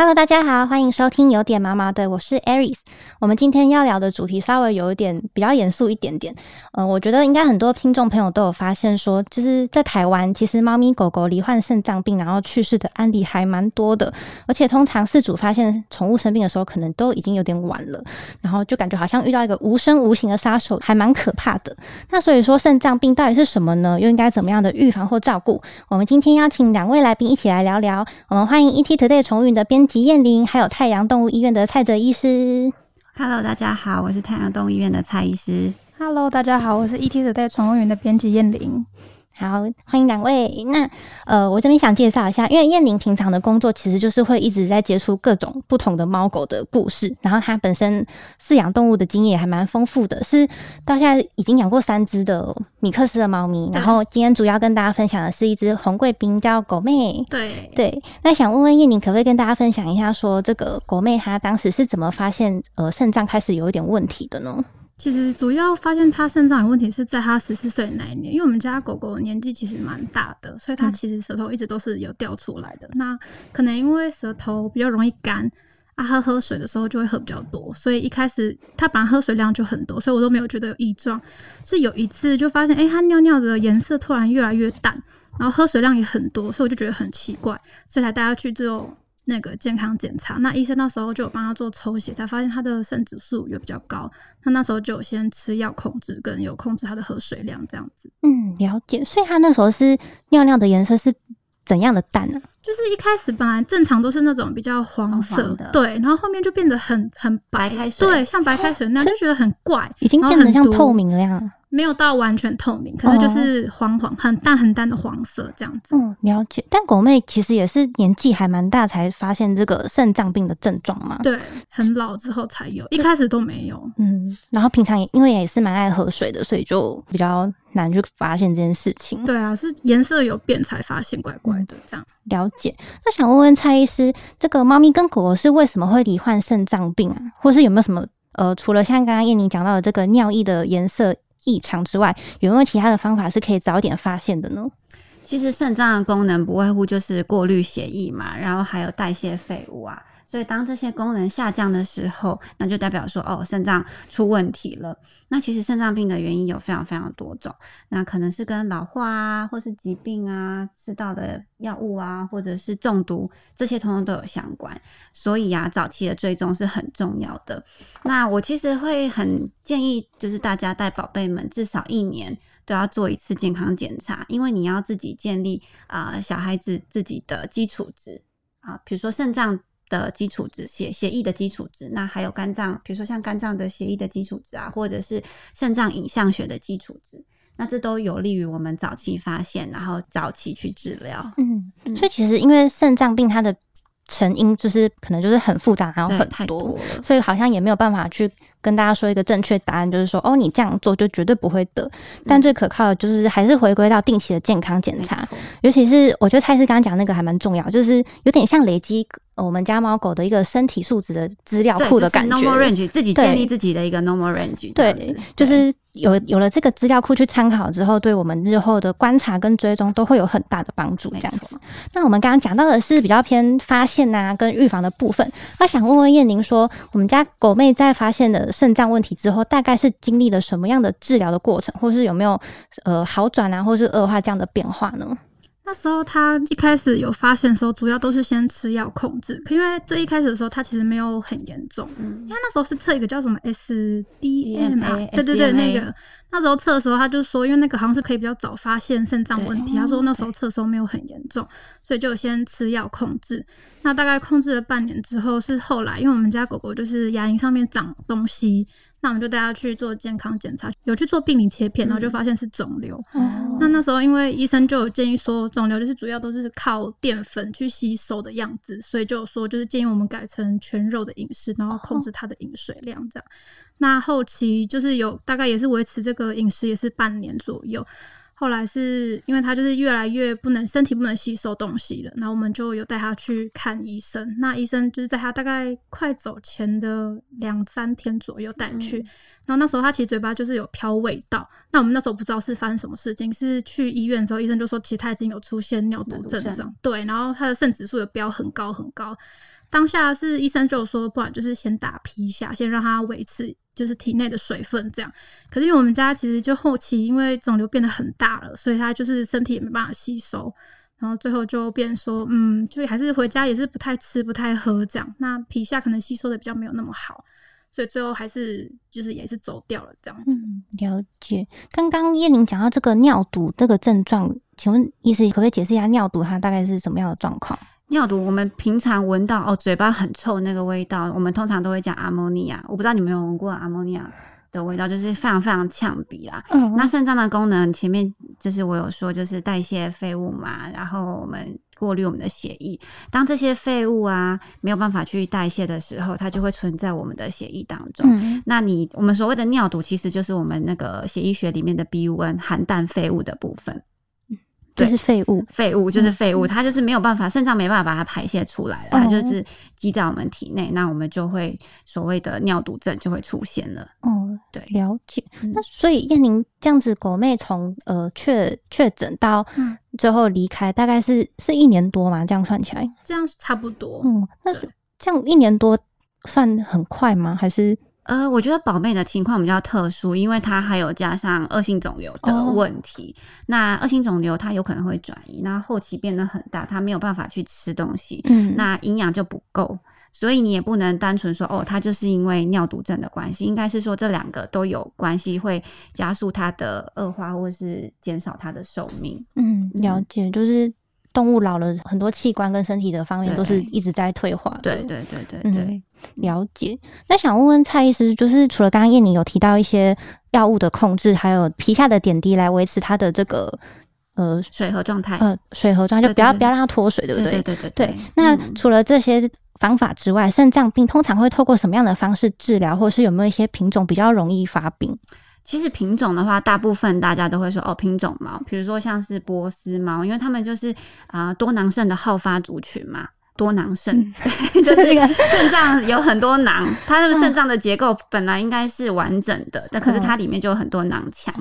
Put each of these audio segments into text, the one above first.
Hello，大家好，欢迎收听有点毛毛的，我是 Aris。我们今天要聊的主题稍微有一点比较严肃一点点。呃，我觉得应该很多听众朋友都有发现，说就是在台湾，其实猫咪狗狗罹患肾脏病然后去世的案例还蛮多的。而且通常饲主发现宠物生病的时候，可能都已经有点晚了，然后就感觉好像遇到一个无声无形的杀手，还蛮可怕的。那所以说，肾脏病到底是什么呢？又应该怎么样的预防或照顾？我们今天邀请两位来宾一起来聊聊。我们欢迎 ET Today 宠物云的编辑燕玲，还有太阳动物医院的蔡哲医师。Hello，大家好，我是太阳动物医院的蔡医师。Hello，大家好，我是 ET 的在宠物园的编辑燕玲。好，欢迎两位。那呃，我这边想介绍一下，因为燕玲平常的工作其实就是会一直在接触各种不同的猫狗的故事，然后她本身饲养动物的经验还蛮丰富的，是到现在已经养过三只的米克斯的猫咪。然后今天主要跟大家分享的是一只红贵宾，叫狗妹。对，对，那想问问燕玲，可不可以跟大家分享一下，说这个狗妹她当时是怎么发现呃肾脏开始有一点问题的呢？其实主要发现它肾脏有问题是在它十四岁那一年，因为我们家狗狗年纪其实蛮大的，所以它其实舌头一直都是有掉出来的。那可能因为舌头比较容易干。啊，喝喝水的时候就会喝比较多，所以一开始它本来喝水量就很多，所以我都没有觉得有异状。是有一次就发现，哎、它尿尿的颜色突然越来越淡，然后喝水量也很多，所以我就觉得很奇怪，所以才带它去做那个健康检查。那医生那时候就有帮他做抽血，才发现他的肾指数也比较高。那那时候就有先吃药控制，跟有控制他的喝水量这样子。嗯，了解。所以他那时候是尿尿的颜色是怎样的淡呢、就是一开始本来正常都是那种比较黄色，黄黄的对，然后后面就变得很很白白开水对，像白开水那样，就觉得很怪，已经变得像透明了呀。没有到完全透明，可是就是黄黄很淡很淡的黄色这样子。嗯，了解。但狗妹其实也是年纪还蛮大才发现这个肾脏病的症状嘛。对，很老之后才有，一开始都没有。嗯，然后平常也因为也是蛮爱喝水的，所以就比较难去发现这件事情。对啊，是颜色有变才发现怪怪的这样。了解。那想问问蔡医师，这个猫咪跟狗狗是为什么会罹患肾脏病啊？或是有没有什么呃，除了像刚刚燕妮讲到的这个尿液的颜色异常之外，有没有其他的方法是可以早点发现的呢？其实肾脏的功能不外乎就是过滤血液嘛，然后还有代谢废物啊。所以当这些功能下降的时候，那就代表说哦，肾脏出问题了。那其实肾脏病的原因有非常非常多种，那可能是跟老化啊，或是疾病啊、吃到的药物啊，或者是中毒，这些通通都有相关。所以啊，早期的追踪是很重要的。那我其实会很建议，就是大家带宝贝们至少一年都要做一次健康检查，因为你要自己建立啊、小孩子自己的基础值啊，比如说肾脏的基础值、血血液的基础值，那还有肝脏，比如说像肝脏的血液的基础值啊，或者是肾脏影像学的基础值，那这都有利于我们早期发现，然后早期去治疗。嗯，嗯所以其实因为肾脏病它的成因就是可能就是很复杂，然后，很太多。所以好像也没有办法去跟大家说一个正确答案，就是说哦，你这样做就绝对不会得。但最可靠的就是还是回归到定期的健康检查，尤其是我觉得蔡司刚刚讲那个还蛮重要，就是有点像累积呃我们家猫狗的一个身体素质的资料库的感觉。normal range 自己建立自己的一个 normal range，对子，就是有有了这个资料库去参考之后，对我们日后的观察跟追踪都会有很大的帮助。这没样。那我们刚刚讲到的是比较偏发现呐、跟预防的部分。那想问问燕宁说，我们家狗妹在发现肾脏问题之后，大概是经历了什么样的治疗的过程，或是有没有呃好转啊，或是恶化这样的变化呢？那时候他一开始有发现的时候，主要都是先吃药控制，可因为最一开始的时候，他其实没有很严重，嗯因为那时候是测一个叫什么 SDMA，DMA 对对对，那个那时候测的时候，他就说，因为那个好像是可以比较早发现肾脏问题，他说那时候测的时候没有很严重，所以就先吃药控制。那大概控制了半年之后，是后来因为我们家狗狗就是牙龈上面长东西，那我们就带他去做健康检查，有去做病理切片，然后就发现是肿瘤。哦那那时候，因为医生就有建议说，肿瘤就是主要都是靠淀粉去吸收的样子，所以就有说就是建议我们改成全肉的饮食，然后控制它的饮水量这样。那后期就是有大概也是维持这个饮食也是半年左右。后来是因为他就是越来越不能身体不能吸收东西了，然后我们就有带他去看医生。那医生就是在他大概快走前的两三天左右带去，然后那时候他其实嘴巴就是有飘味道，那我们那时候不知道是发生什么事情，是去医院之后医生就说其实他已经有出现尿毒症状，对，然后他的肾指数有飙很高很高。当下是医生就说，不然就是先打皮下，先让它维持就是体内的水分这样。可是因为我们家其实就后期因为肿瘤变得很大了，所以他就是身体也没办法吸收，然后最后就变说，嗯，就还是回家也是不太吃不太喝这样。那皮下可能吸收的比较没有那么好。所以最后还是就是也是走掉了这样子。嗯，了解。刚刚叶玲讲到这个尿毒这个症状，请问医师可不可以解释一下尿毒它大概是什么样的状况？尿毒我们平常闻到哦，嘴巴很臭那个味道，我们通常都会讲阿莫尼亚。我不知道你们有闻过阿莫尼亚的味道，就是非常非常呛鼻啦。嗯，那肾脏的功能前面就是我有说，就是代谢废物嘛，然后我们。过滤我们的血液，当这些废物啊没有办法去代谢的时候，它就会存在我们的血液当中。那你我们所谓的尿毒，其实就是我们那个血液学里面的 BUN 含氮废物的部分。就是废物，废物就是废物，它就是没有办法，肾脏没办法把它排泄出来了，它就是积在我们体内，那我们就会所谓的尿毒症就会出现了。哦，对，了解。那所以燕玲这样子，狗妹从呃确确诊到最后离开，大概是是一年多嘛？这样算起来，这样差不多。嗯，那这样一年多算很快吗？还是？呃，我觉得宝贝的情况比较特殊，因为它还有加上恶性肿瘤的问题。那恶性肿瘤它有可能会转移，那后期变得很大，它没有办法去吃东西，嗯，那营养就不够，所以你也不能单纯说哦，他就是因为尿毒症的关系，应该是说这两个都有关系，会加速他的恶化或是减少他的寿命。嗯，了解，就是动物老了很多器官跟身体的方面都是一直在退化。对对对对对。了解，那想问问蔡医师，就是除了刚刚燕妮有提到一些药物的控制，还有皮下的点滴来维持它的这个呃水合状态，呃水合状态，就不要不要让它脱水，对不对？对对对。那除了这些方法之外，肾脏病通常会透过什么样的方式治疗，或是有没有一些品种比较容易发病？其实品种的话，大部分大家都会说哦，品种猫，比如说像是波斯猫，因为它们就是啊多囊肾的好发族群嘛。多囊肾，就是肾脏有很多囊，它那个肾脏的结构本来应该是完整的，但可是它里面就有很多囊腔，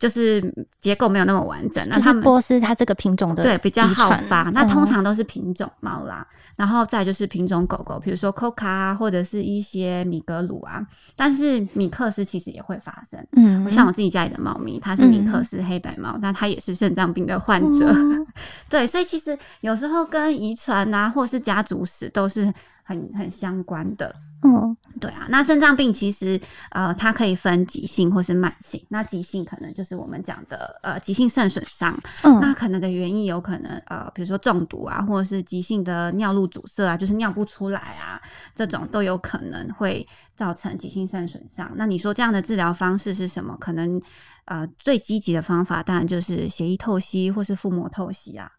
就是结构没有那么完整。那是波斯它这个品种的对比较好发，那通常都是品种猫啦。然后再就是品种狗狗，比如说 Coca 啊，或者是一些米格鲁啊，但是米克斯其实也会发生。嗯，像我自己家里的猫咪，它是米克斯黑白猫，那它也是肾脏病的患者。对，所以其实有时候跟遗传啊，或是家族史都是很很相关的。嗯，对啊，那肾脏病其实呃，它可以分急性或是慢性。那急性可能就是我们讲的呃急性肾损伤，嗯，那可能的原因有可能呃，比如说中毒啊，或者是急性的尿路阻塞啊，就是尿不出来啊，这种都有可能会造成急性肾损伤。那你说这样的治疗方式是什么？可能呃最积极的方法当然就是血液透析或是腹膜透析啊。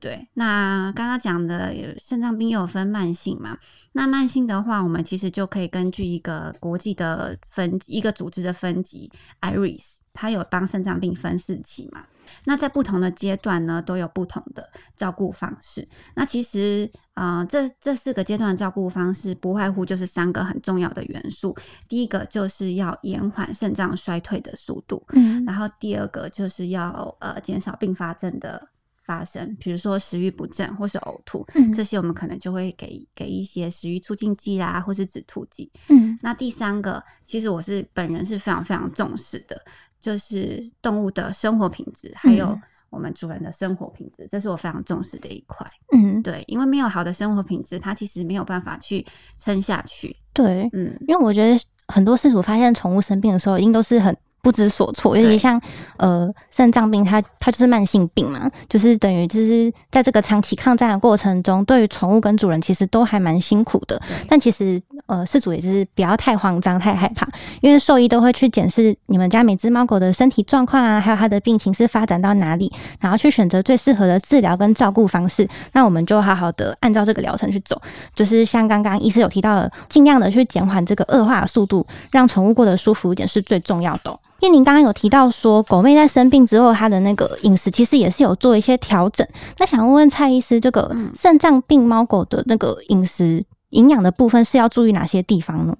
对，那刚刚讲的肾脏病又有分慢性嘛？那慢性的话，我们其实就可以根据一个国际的分一个组织的分级，IRIS，它有帮肾脏病分四期嘛？那在不同的阶段呢，都有不同的照顾方式。那其实啊，这这四个阶段的照顾方式，不外乎就是三个很重要的元素。第一个就是要延缓肾脏衰退的速度，嗯，然后第二个就是要呃减少并发症的。发生，比如说食欲不振或是呕吐，这些我们可能就会给给一些食欲促进剂啦，或是止吐剂。嗯，那第三个，其实我是本人是非常非常重视的，就是动物的生活品质，还有我们主人的生活品质，这是我非常重视的一块。嗯，对，因为没有好的生活品质，它其实没有办法去撑下去。对，嗯，因为我觉得很多饲主发现宠物生病的时候，一定都是很。不知所措，尤其像呃肾脏病，它它就是慢性病嘛，就是等于就是在这个长期抗战的过程中，对于宠物跟主人其实都还蛮辛苦的。但其实呃饲主也是不要太慌张、太害怕，因为兽医都会去检视你们家每只猫狗的身体状况啊，还有它的病情是发展到哪里，然后去选择最适合的治疗跟照顾方式。那我们就好好的按照这个疗程去走，就是像刚刚医师有提到的，尽量的去减缓这个恶化的速度，让宠物过得舒服一点是最重要的。叶宁刚刚有提到说，狗妹在生病之后，她的那个饮食其实也是有做一些调整。那想问问蔡医师，这个肾脏病猫狗的那个饮食营养的部分是要注意哪些地方呢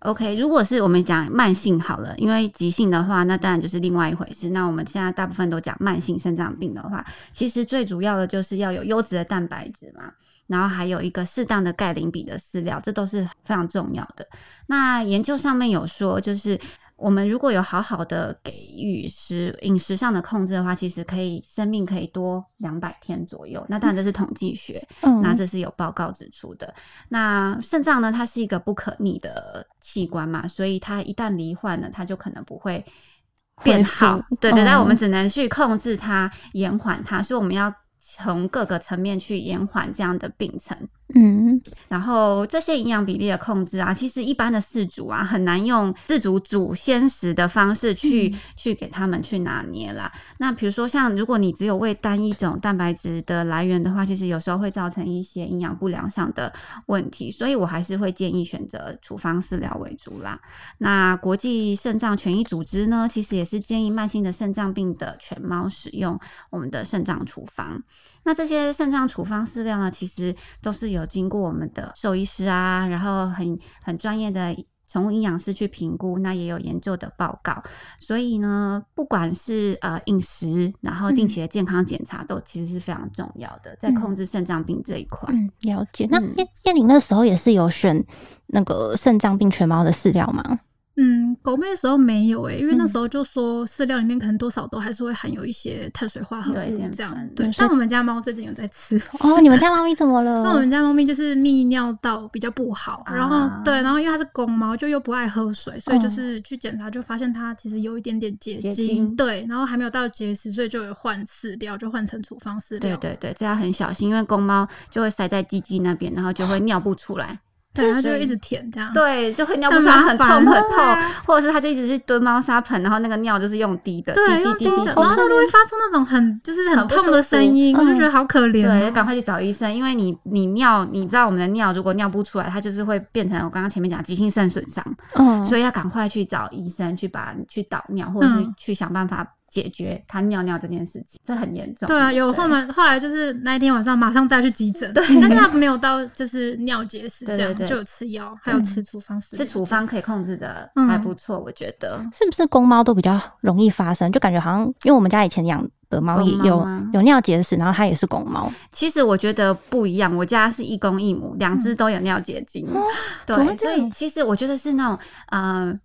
？OK，如果是我们讲慢性好了，因为急性的话，那当然就是另外一回事。那我们现在大部分都讲慢性肾脏病的话，其实最主要的就是要有优质的蛋白质嘛，然后还有一个适当的钙磷比的饲料，这都是非常重要的。那研究上面有说，就是我们如果有好好的给予食饮食上的控制的话，其实可以生命可以多两百天左右。那当然这是统计学，嗯那这是有报告指出的。那肾脏呢，它是一个不可逆的器官嘛，所以它一旦罹患了，它就可能不会变好。对对，嗯但我们只能去控制它、延缓它，所以我们要从各个层面去延缓这样的病程。嗯然后这些营养比例的控制啊，其实一般的饲主啊很难用自主煮鲜食的方式去、嗯去给他们去拿捏啦。那比如说像如果你只有喂单一种蛋白质的来源的话，其实有时候会造成一些营养不良上的问题，所以我还是会建议选择处方饲料为主啦。那国际肾脏权益组织呢，其实也是建议慢性的肾脏病的犬猫使用我们的肾脏处方。那这些肾脏处方饲料呢，其实都是有经过我们的兽医师啊，然后很很专业的宠物营养师去评估，那也有研究的报告。所以呢，不管是呃饮食，然后定期的健康检查，都其实是非常重要的，在控制肾脏病这一块。嗯，了解。那嗯叶叶玲那时候也是有选那个肾脏病全猫的饲料吗？嗯，狗妹的时候没有诶、因为那嗯时候就说饲料里面可能多少都还是会含有一些碳水化合物这样粉。对但我们家猫最近有在吃。哦，你们家猫咪怎么了？那我们家猫咪就是泌尿道比较不好，然后啊对，然后因为它是公猫，就又不爱喝水，所以就哦是去检查就发现它其实有一点点结结晶，晶对，然后还没有到结石，所以就有换饲料，就换成处方饲料。对对对，这要很小心，因为公猫就会塞在鸡鸡那边，然后就会尿不出来。对，它就一直舔这样。对，就会尿不出来，很痛很痛啊，或者是他就一直去蹲猫砂盆，然后那个尿就是用滴的，对，滴滴，滴滴然后它都会发出那种很就是很痛的声音，我就嗯觉得好可怜、对，哦。赶快去找医生，因为你你尿，你知道我们的尿如果尿不出来，它就是会变成我刚刚前面讲急性肾损伤，嗯，所以要赶快去找医生去把去导尿，或者是嗯去想办法解决他尿尿这件事情，这很严重。对啊，有后面后来就是那一天晚上马上带去急诊，对但是他没有到就是尿结石这样，对对对就有吃药，还有吃处方饲料。是处方可以控制的嗯还不错，我觉得。是不是公猫都比较容易发生？就感觉好像，因为我们家以前养的猫也有有尿结石，然后它也是公猫。其实我觉得不一样，我家是一公一母，两只都有尿结晶。对，所以其实我觉得是那种呃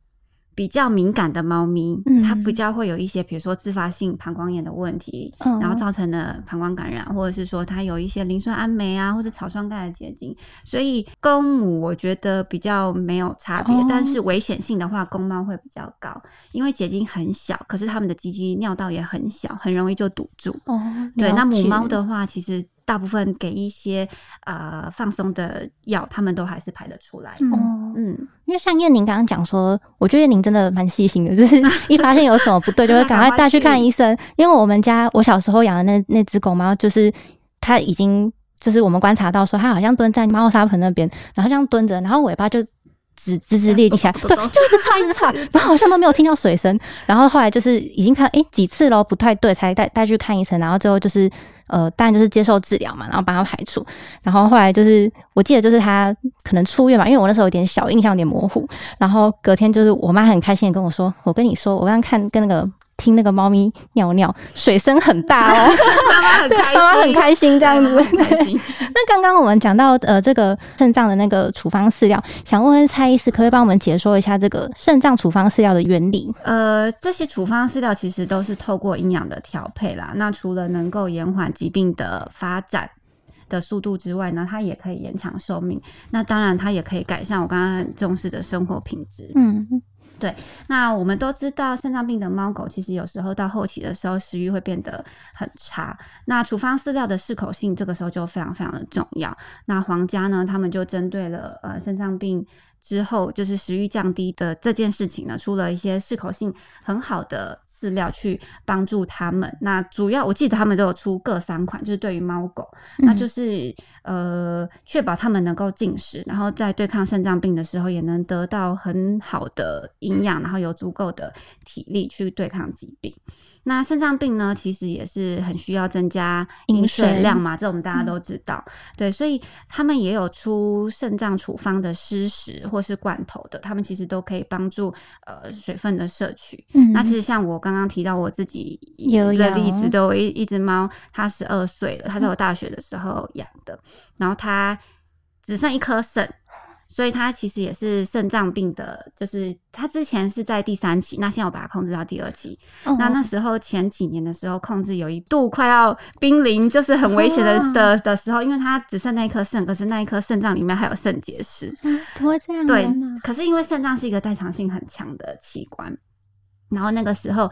比较敏感的猫咪，嗯它比较会有一些，比如说自发性膀胱炎的问题，嗯然后造成的膀胱感染，或者是说它有一些磷酸氨酶啊，或者草酸钙的结晶。所以公母我觉得比较没有差别，哦但是危险性的话，公猫会比较高，因为结晶很小，可是它们的鸡鸡尿道也很小，很容易就堵住。哦，对，那母解猫的话，其实大部分给一些呃放松的药，它们都还是排得出来。嗯哦，嗯，因为像燕宁刚刚讲说，我觉得燕宁真的蛮细心的，就是一发现有什么不对，就会赶快带去看医生。因为我们家我小时候养的那那只狗猫，就是它已经就是我们观察到说，它好像蹲在猫砂盆那边，然后这样蹲着，然后尾巴就。直直直立起来，对，就一直吵一直吵，然后好像都没有听到水声，然后后来就是已经看诶几次咯，不太对，才带带去看医生，然后最后就是呃，当然就是接受治疗嘛，然后把它排除，然后后来就是我记得就是他可能出院吧，因为我那时候有点小印象有点模糊，然后隔天就是我妈很开心的跟我说，我跟你说，我刚刚看跟那个听那个猫咪尿尿，水声很大哦，妈妈很 对开心，妈妈很开心这样子。那刚刚我们讲到呃这个肾脏的那个处方饲料，想问问蔡医师，可不可以帮我们解说一下这个肾脏处方饲料的原理？呃，这些处方饲料其实都是透过营养的调配啦。那除了能够延缓疾病的发展的速度之外呢，它也可以延长寿命。那当然，它也可以改善我刚刚很重视的生活品质。嗯对那我们都知道，肾脏病的猫狗其实有时候到后期的时候，食欲会变得很差。那处方饲料的适口性，这个时候就非常非常的重要。那皇家呢，他们就针对了呃肾脏病之后，就是食欲降低的这件事情呢，出了一些适口性很好的饲料去帮助他们。那主要我记得他们都有出各三款，就是对于猫狗，那就是呃确保他们能够进食，然后在对抗肾脏病的时候也能得到很好的营养，然后有足够的体力去对抗疾病。那肾脏病呢，其实也是很需要增加饮水量嘛，这我们大家都知道。对，所以他们也有出肾脏处方的湿食或是罐头的，他们其实都可以帮助呃水分的摄取。嗯，那其实像我刚刚提到我自己有的例子，都有一一只猫，它十二岁了，它在我大学的时候养的，然后它只剩一颗肾。所以它其实也是肾脏病的，就是它之前是在第三期，那现在我把它控制到第二期。那那时候前几年的时候，控制有一度快要濒临，就是很危险的的的时候，因为它只剩那一颗肾，可是那一颗肾脏里面还有肾结石。怎么会这样？对，可是因为肾脏是一个代偿性很强的器官，然后那个时候。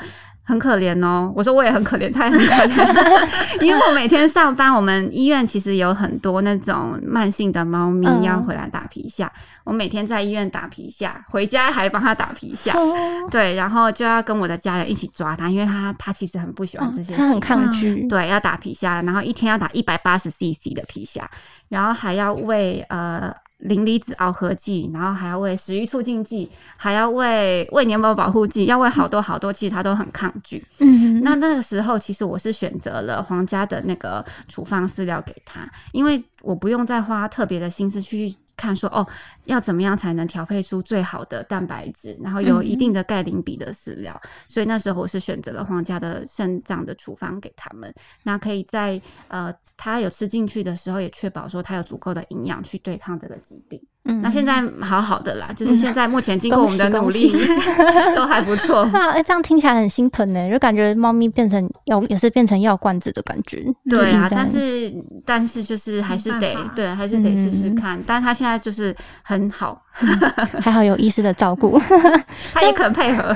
很可怜哦，我说我也很可怜，他也很可怜，因为我每天上班，我们医院其实有很多那种慢性的猫咪要回来打皮下，我每天在医院打皮下，回家还帮他打皮下，对，然后就要跟我的家人一起抓它，因为它它其实很不喜欢这些，他很抗拒，对，要打皮下，然后一天要打一百八十 CC 的皮下，然后还要喂呃。磷离子螯合剂，然后还要喂食欲促进剂，还要喂喂黏膜保护剂，要喂好多好多，其实他都很抗拒。嗯，那那个时候，其实我是选择了皇家的那个处方饲料给他，因为我不用再花特别的心思去。看说哦，要怎么样才能调配出最好的蛋白质，然后有一定。的钙磷比的饲料，所以那时候我是选择了皇家的肾脏的处方给他们，那可以在呃他有吃进去的时候，也确保说他有足够的营养去对抗这个疾病。嗯，那现在好好的啦，就是现在目前经过我们的努力，都还不错。哎，这样听起来很心疼呢，就感觉猫咪变成药也是变成药罐子的感觉。对啊，但是但是就是还是得对，还是得试试看。但是他现在就是很好。还好有医师的照顾，他也肯配合。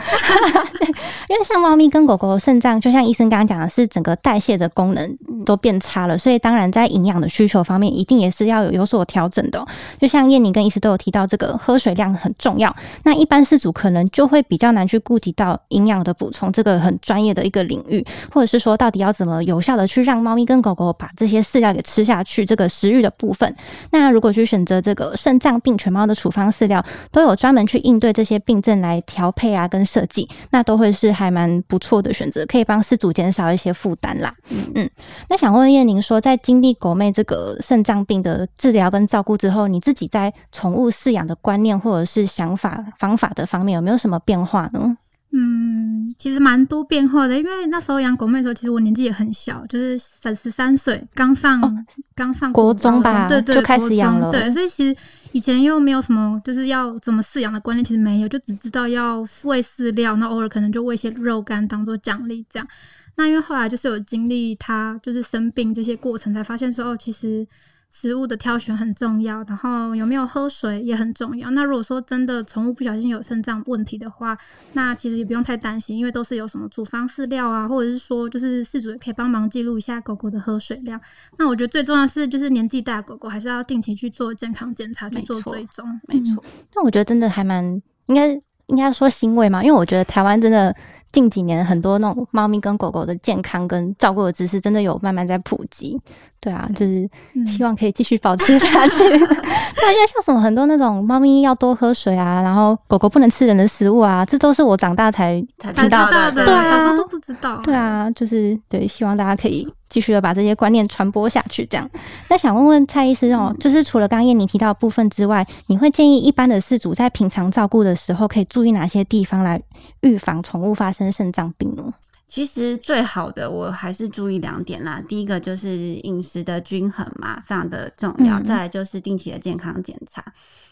因为像猫咪跟狗狗的肾脏，就像医生刚刚讲的，是整个代谢的功能都变差了，所以当然在营养的需求方面，一定也是要有有所调整的。就像燕妮跟医师都有提到，这个喝水量很重要。那一般饲主可能就会比较难去顾及到营养的补充，这个很专业的一个领域，或者是说到底要怎么有效的去让猫咪跟狗狗把这些饲料给吃下去，这个食欲的部分。那如果去选择这个肾脏病犬猫的处方。饲料都有专门去应对这些病症来调配啊，跟设计，那都会是还蛮不错的选择，可以帮饲主减少一些负担啦。嗯，那想问燕宁说，在经历狗妹这个肾脏病的治疗跟照顾之后，你自己在宠物饲养的观念或者是想法方法的方面有没有什么变化呢？嗯，其实蛮多变化的，因为那时候养狗妹的时候，其实我年纪也很小，就是三十三岁，刚上刚上国中吧，对对，就开始养了。对，所以其实以前又没有什么就是要怎么饲养的观念，其实没有，就只知道要喂饲料，那偶尔可能就喂些肉干当做奖励这样。那因为后来就是有经历它就是生病这些过程，才发现说哦，其实。食物的挑选很重要，然后有没有喝水也很重要。那如果说真的宠物不小心有肾脏问题的话，那其实也不用太担心，因为都是有什么处方饲料啊，或者是说就是饲主也可以帮忙记录一下狗狗的喝水量。那我觉得最重要是就是年纪大的狗狗还是要定期去做健康检查，去做追踪。没错。那我觉得真的还蛮应该应该说欣慰嘛，因为我觉得台湾真的。近几年很多那种猫咪跟狗狗的健康跟照顾的知识，真的有慢慢在普及。对啊，就是希望可以继续保持下去。对，因为像什么很多那种猫咪要多喝水啊，然后狗狗不能吃人的食物啊，这都是我长大才才知道的。对啊，小时候都不知道。对啊，就是对，希望大家可以继续的把这些观念传播下去。这样，那想问问蔡医师哦，就是除了刚刚燕妮提到部分之外，你会建议一般的饲主在平常照顾的时候，可以注意哪些地方来预防宠物发生肾脏病呢？其实最好的，我还是注意两点啦。第一个就是饮食的均衡嘛，非常的重要。再来就是定期的健康检查。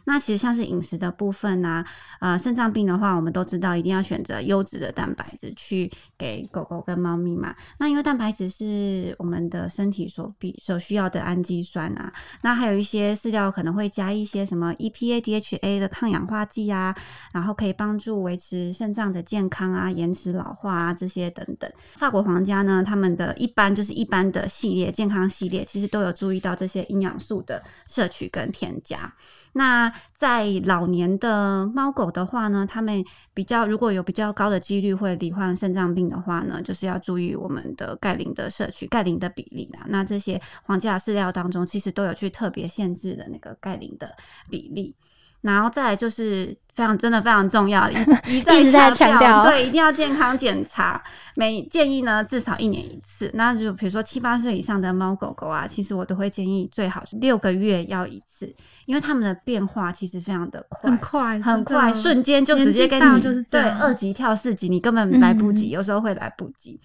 那其实像是饮食的部分呢，呃，肾脏病的话，我们都知道一定要选择优质的蛋白质去给狗狗跟猫咪嘛。那因为蛋白质是我们的身体所必所需要的氨基酸啊。那还有一些饲料可能会加一些什么 EPA、DHA 的抗氧化剂啊，然后可以帮助维持肾脏的健康啊、延迟老化啊这些的。等等。法国皇家呢，他们的一般就是一般的系列健康系列，其实都有注意到这些营养素的摄取跟添加。那在老年的猫狗的话呢，他们比较如果有比较高的几率会罹患肾脏病的话呢，就是要注意我们的钙磷的摄取、钙磷的比例啦。那这些皇家饲料当中，其实都有去特别限制的那个钙磷的比例。然后再就是非常真的非常重要，一 一一直在强调对，一定要健康检查，每建议呢至少一年一次。那就比如说七八岁以上的猫狗狗啊，其实我都会建议最好是六个月要一次，因为它们的变化其实非常的快，很快，很快，瞬间就直接跟你对二级跳四级，你根本来不及，嗯有时候会来不及。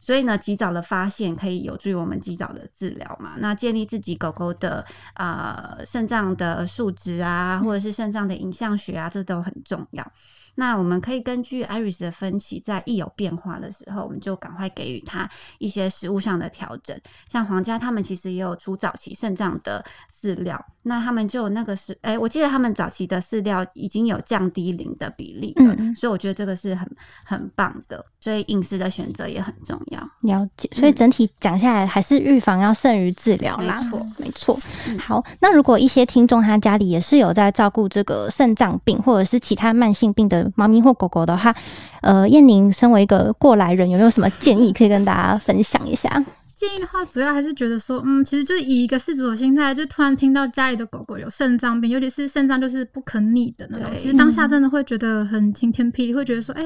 所以呢，及早的发现可以有助于我们及早的治疗嘛。那建立自己狗狗的啊肾脏的数值啊，或者是肾脏的影像学啊，这都很重要。那我们可以根据 Iris 的分歧，在一有变化的时候，我们就赶快给予他一些食物上的调整。像皇家他们其实也有出早期肾脏的饲料，那他们就有那个是，哎、我记得他们早期的饲料已经有降低磷的比例了，嗯所以我觉得这个是很很棒的。所以饮食的选择也很重要。了解，所以整体讲下来，还是预防要胜于治疗啦。没错，没错。嗯好，那如果一些听众他家里也是有在照顾这个肾脏病或者是其他慢性病的猫咪或狗狗的话，呃，燕宁身为一个过来人，有没有什么建议可以跟大家分享一下？建议的话，主要还是觉得说，嗯，其实就是以一个饲主的心态，就突然听到家里的狗狗有肾脏病，尤其是肾脏就是不可逆的那种，其实当下真的会觉得很晴天霹雳，会觉得说，哎、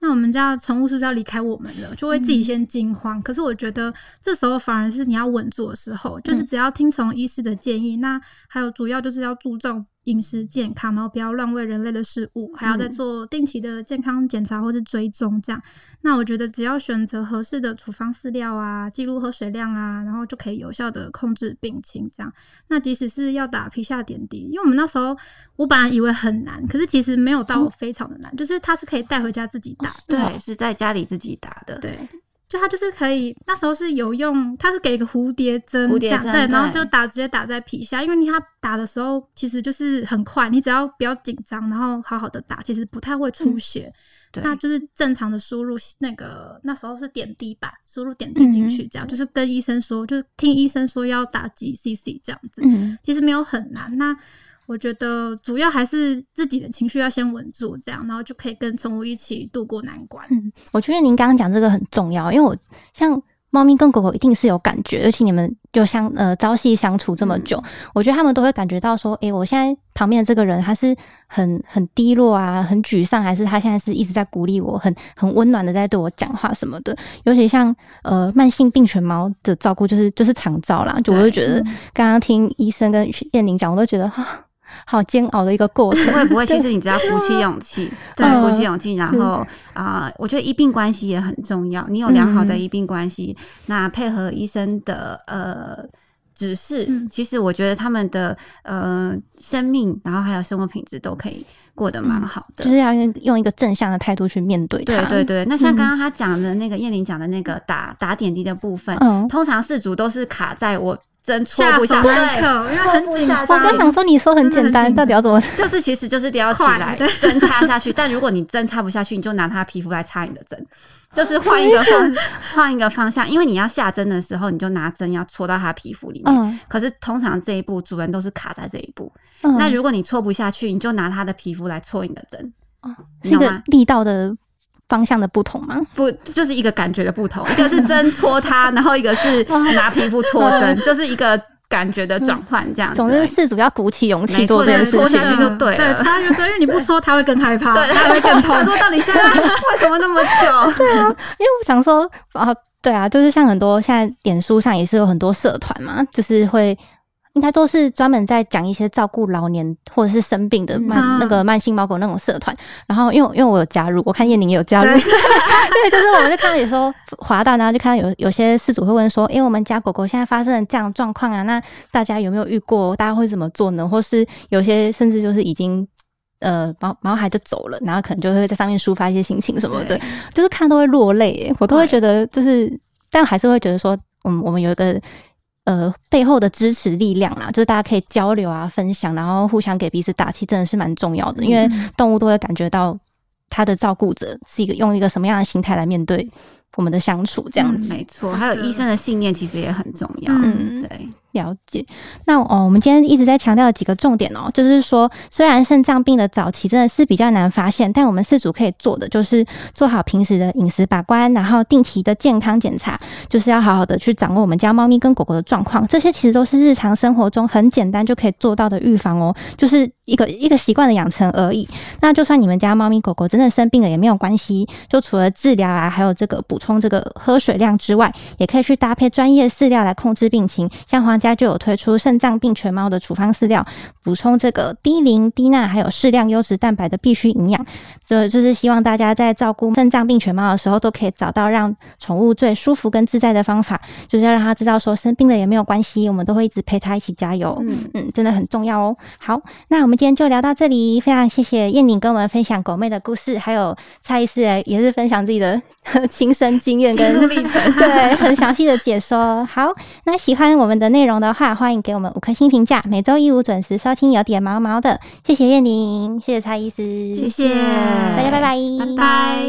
那我们家的宠物是不是要离开我们了？就会自己先惊慌。可是我觉得这时候反而是你要稳住的时候，就是只要听从医师的建议，那还有主要就是要注重饮食健康，然后不要乱喂人类的食物，还要再嗯做定期的健康检查或是追踪这样。那我觉得只要选择合适的处方饲料啊，记录喝水量啊，然后就可以有效的控制病情。这样，那即使是要打皮下点滴，因为我们那时候我本来以为很难，可是其实没有到非常的难，就是它是可以带回家自己打的。对，是在家里自己打的。对，就它就是可以，那时候是有用，它是给一个蝴蝶针，蝴蝶针这样对，然后就打直接打在皮下，因为它打的时候其实就是很快，你只要不要紧张，然后好好的打，其实不太会出血。对那就是正常的输入那个那时候是点滴吧，输入点滴进去，这样、就是跟医生说，就是听医生说要打几 CC 这样子，嗯，其实没有很难。那我觉得主要还是自己的情绪要先稳住，这样，然后就可以跟宠物一起度过难关。嗯，我觉得您刚刚讲这个很重要，因为我像猫咪跟狗狗一定是有感觉，尤其你们就相呃朝夕相处这么久，嗯我觉得他们都会感觉到说，诶、我现在旁边的这个人他是很很低落啊，很沮丧，还是他现在是一直在鼓励我，很很温暖的在对我讲话什么的。尤其像呃慢性病犬猫的照顾，就是就是长照啦，就我就觉得刚刚听医生跟燕玲讲，我都觉得啊。好煎熬的一个过程，不会不会，其实你只要鼓起勇气，对，嗯。鼓起勇气，然后啊、我觉得医病关系也很重要。你有良好的嗯。医病关系，那配合医生的呃指示，嗯。其实我觉得他们的呃生命，然后还有生活品质都可以过得蛮好的。就是要用用一个正向的态度去面对它。对对对，那像嗯。刚刚他讲的那个燕玲讲的那个打打点滴的部分，嗯。通常四组都是卡在我针戳不下，手那对，因为很紧张。我刚想说，你说很简单，到底要怎么？就是其实就是吊起来针插下去，但如果你针插不下去，你就拿他皮肤来插你的针，就是换一个方换一个方向，因为你要下针的时候，你就拿针要戳到他皮肤里面。嗯可是通常这一步主人都是卡在这一步，嗯，那如果你戳不下去，你就拿他的皮肤来戳你的针，哦是一个力道的方向的不同吗？不就是一个感觉的不同，一个是针戳它，然后一个是 拿皮肤戳针，就是一个感觉的转换这样。总之，事主要鼓起勇气做这件事情对戳下。去就对了对，戳下去就对，因为你不戳，他会更害怕，对，它会更痛想。说到底现在为什么那么久？对啊，因为我想说啊，对啊，就是像很多现在脸书上也是有很多社团嘛，就是会。应该都是专门在讲一些照顾老年或者是生病的慢、嗯那个慢性猫狗那种社团，然后因为因为我有加入，我看燕宁也有加入，对对，就是我们就看到有时候滑到，然后就看到有有些事主会问说，因为、我们家狗狗现在发生了这样的状况啊，那大家有没有遇过？大家会怎么做呢？或是有些甚至就是已经呃毛毛孩就走了，然后可能就会在上面抒发一些心情什么的对，就是看都会落泪，我都会会觉得就是，但还是会觉得说，嗯，我们有一个。呃，背后的支持力量啦，就是大家可以交流啊、分享，然后互相给彼此打气，真的是蛮重要的。因为动物都会感觉到它的照顾者是一个用一个什么样的心态来面对我们的相处这样子。没错，还有医生的信念其实也很重要。嗯对，了解。那哦，我们今天一直在强调几个重点哦，就是说，虽然肾脏病的早期真的是比较难发现，但我们饲主可以做的就是做好平时的饮食把关，然后定期的健康检查，就是要好好的去掌握我们家猫咪跟狗狗的状况。这些其实都是日常生活中很简单就可以做到的预防哦，就是一个一个习惯的养成而已。那就算你们家猫咪狗狗真的生病了也没有关系，就除了治疗啊，还有这个补充这个喝水量之外，也可以去搭配专业饲料来控制病情。像黄家就有推出肾脏病犬猫的处方饲料，补充这个低磷、低钠还有适量优质蛋白的必需营养。就就是希望大家在照顾肾脏病犬猫的时候，都可以找到让宠物最舒服跟自在的方法，就是要让它知道说生病了也没有关系，我们都会一直陪它一起加油。嗯，嗯，真的很重要哦。好，那我们今天就聊到这里，非常谢谢燕宁跟我们分享狗妹的故事，还有蔡医师也是分享自己的 亲身经验跟历程 对，很详细的解说。好，那喜欢我们的内的话欢迎给我们五颗星评价每周一五准时收听有点毛毛的谢谢叶宁谢谢蔡医师谢谢。大家拜拜。拜拜。